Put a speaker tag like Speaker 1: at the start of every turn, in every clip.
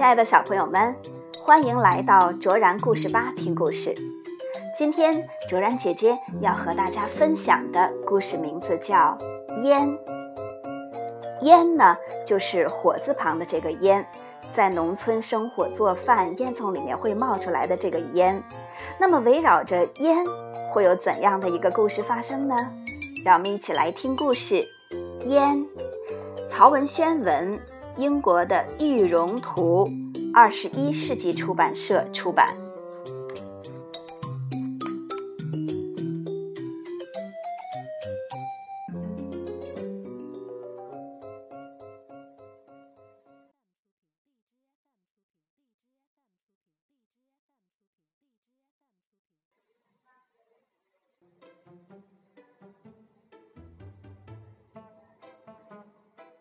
Speaker 1: 亲爱的小朋友们，欢迎来到卓然故事吧听故事。今天卓然姐姐要和大家分享的故事名字叫《烟》。烟呢，就是火字旁的这个烟，在农村生火做饭，烟囱里面会冒出来的这个烟。那么围绕着烟，会有怎样的一个故事发生呢？让我们一起来听故事。烟，曹文轩文。英国的玉容图，二十一世纪出版社出版。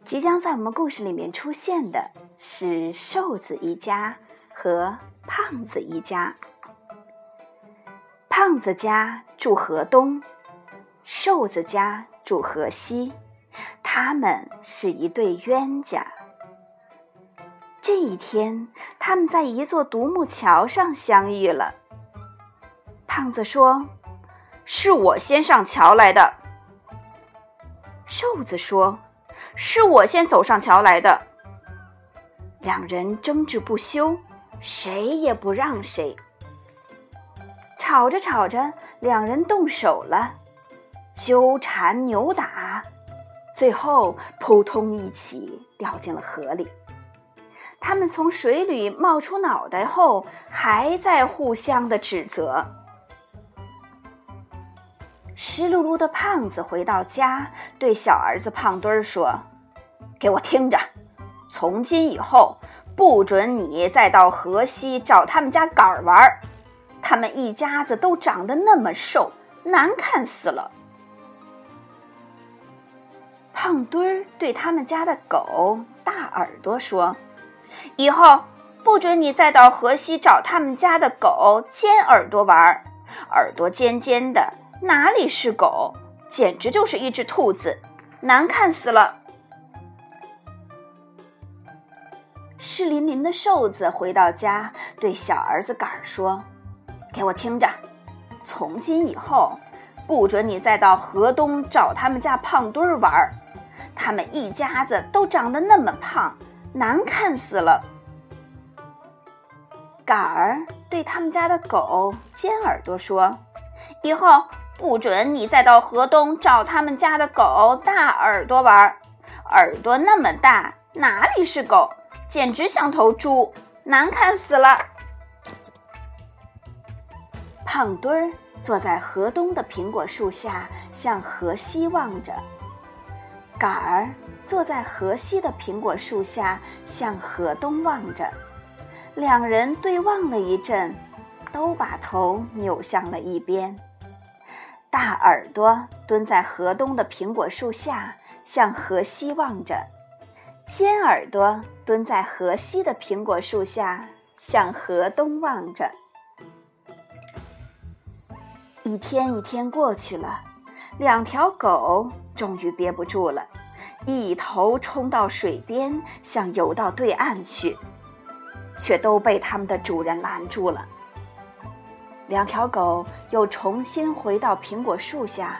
Speaker 1: 即将在我们故事里面出现的是瘦子一家和胖子一家。胖子家住河东，瘦子家住河西，他们是一对冤家。这一天，他们在一座独木桥上相遇了。胖子说：“是我先上桥来的。”瘦子说。是我先走上桥来的。两人争执不休，谁也不让谁。吵着吵着，两人动手了，纠缠扭打，最后扑通一起掉进了河里。他们从水里冒出脑袋后，还在互相的指责。湿漉漉的胖子回到家，对小儿子胖墩儿说。给我听着，从今以后不准你再到河西找他们家杆儿玩儿。他们一家子都长得那么瘦，难看死了。胖墩儿对他们家的狗大耳朵说：“以后不准你再到河西找他们家的狗尖耳朵玩儿。耳朵尖尖的，哪里是狗？简直就是一只兔子，难看死了。”湿淋淋的瘦子回到家，对小儿子杆儿说：“给我听着，从今以后，不准你再到河东找他们家胖墩儿玩儿。他们一家子都长得那么胖，难看死了。”杆儿对他们家的狗尖耳朵说：“以后不准你再到河东找他们家的狗大耳朵玩儿。耳朵那么大，哪里是狗？”简直像头猪，难看死了。胖墩儿坐在河东的苹果树下，向河西望着；杆儿坐在河西的苹果树下，向河东望着。两人对望了一阵，都把头扭向了一边。大耳朵蹲在河东的苹果树下，向河西望着。尖耳朵蹲在河西的苹果树下，向河东望着。一天一天过去了，两条狗终于憋不住了，一头冲到水边，想游到对岸去，却都被他们的主人拦住了。两条狗又重新回到苹果树下，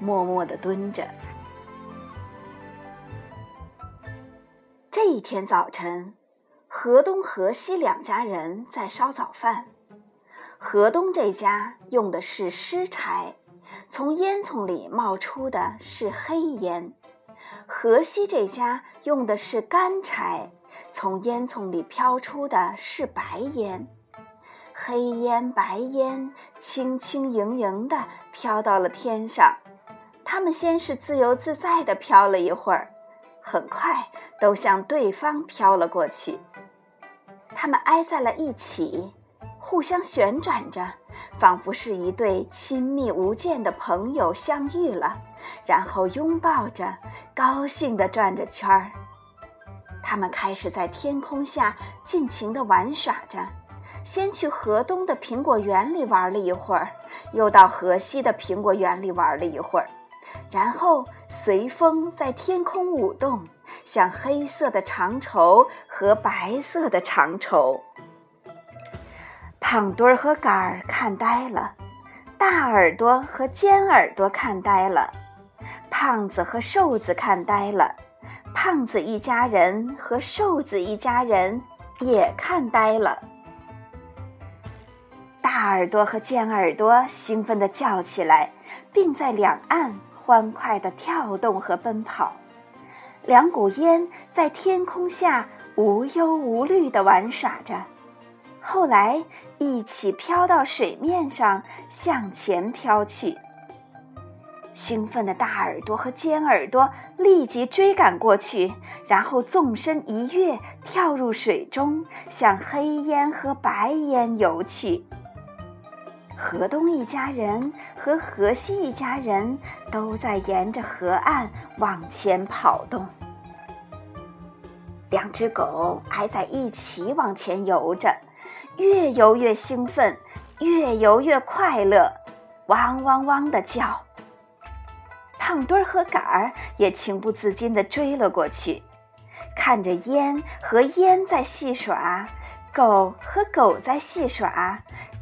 Speaker 1: 默默地蹲着。这一天早晨，河东、河西两家人在烧早饭。河东这家用的是湿柴，从烟囱里冒出的是黑烟；河西这家用的是干柴，从烟囱里飘出的是白烟。黑烟、白烟，轻轻盈盈地飘到了天上。他们先是自由自在地飘了一会儿。很快都向对方飘了过去，他们挨在了一起，互相旋转着，仿佛是一对亲密无间的朋友相遇了，然后拥抱着，高兴地转着圈儿。他们开始在天空下尽情地玩耍着，先去河东的苹果园里玩了一会儿，又到河西的苹果园里玩了一会儿。然后随风在天空舞动，像黑色的长绸和白色的长绸。胖墩儿和杆儿看呆了，大耳朵和尖耳朵看呆了，胖子和瘦子看呆了，胖子一家人和瘦子一家人也看呆了。大耳朵和尖耳朵兴奋地叫起来，并在两岸欢快地跳动和奔跑。两股烟在天空下无忧无虑地玩耍着。后来一起飘到水面上，向前飘去。兴奋的大耳朵和尖耳朵立即追赶过去，然后纵身一跃，跳入水中，向黑烟和白烟游去。河东一家人和河西一家人都在沿着河岸往前跑动。两只狗挨在一起往前游着。越游越兴奋，越游越快乐，汪汪汪的叫。胖墩儿和杆儿也情不自禁地追了过去，看着烟和烟在戏耍，狗和狗在戏耍，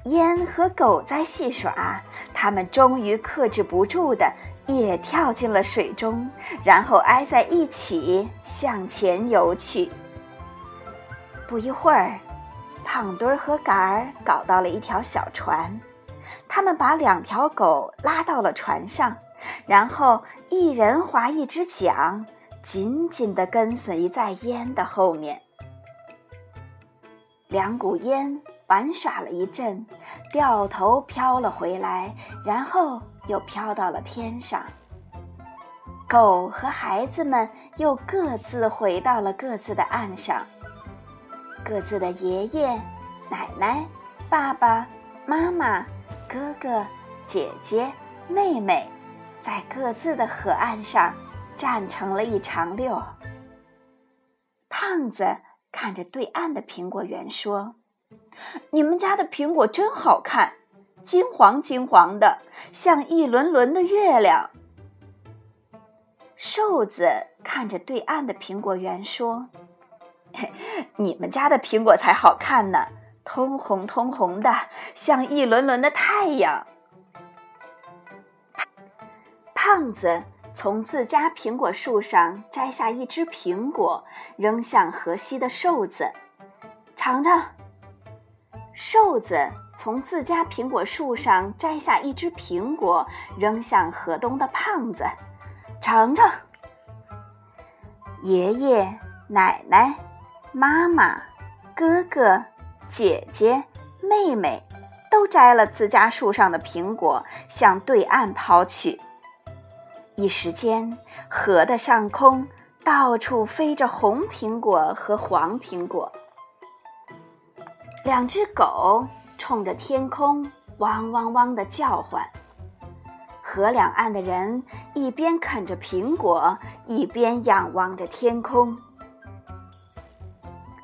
Speaker 1: 烟和狗在戏耍，他们终于克制不住的也跳进了水中，然后挨在一起向前游去。不一会儿。胖墩儿和杆儿搞到了一条小船，他们把两条狗拉到了船上，然后一人划一只桨，紧紧地跟随在烟的后面。两股烟玩耍了一阵，掉头飘了回来，然后又飘到了天上。狗和孩子们又各自回到了各自的岸上。各自的爷爷、奶奶、爸爸妈妈、哥哥、姐姐、妹妹，在各自的河岸上站成了一长溜。胖子看着对岸的苹果园说：“你们家的苹果真好看，金黄金黄的，像一轮轮的月亮。”瘦子看着对岸的苹果园说。你们家的苹果才好看呢，通红通红的，像一轮轮的太阳。胖子从自家苹果树上摘下一只苹果，扔向河西的瘦子，尝尝。瘦子从自家苹果树上摘下一只苹果，扔向河东的胖子，尝尝。爷爷奶奶。妈妈、哥哥、姐姐、妹妹都摘了自家树上的苹果，向对岸抛去。一时间，河的上空到处飞着红苹果和黄苹果。两只狗冲着天空汪汪汪的叫唤。河两岸的人一边啃着苹果，一边仰望着天空。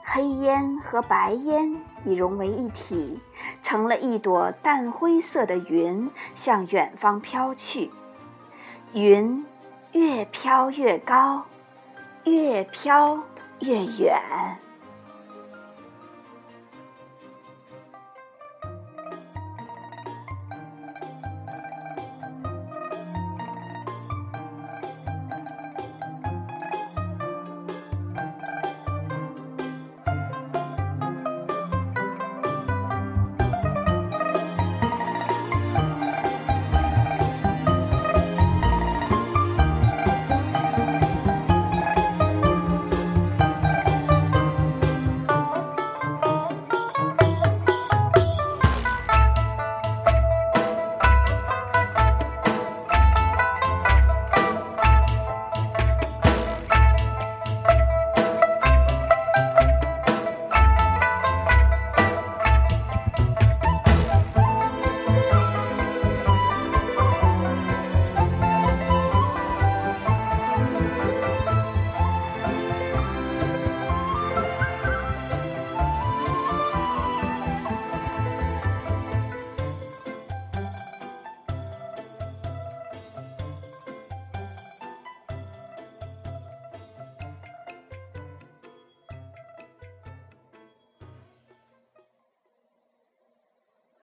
Speaker 1: 黑烟和白烟已融为一体，成了一朵淡灰色的云，向远方飘去。云越飘越高，越飘越远。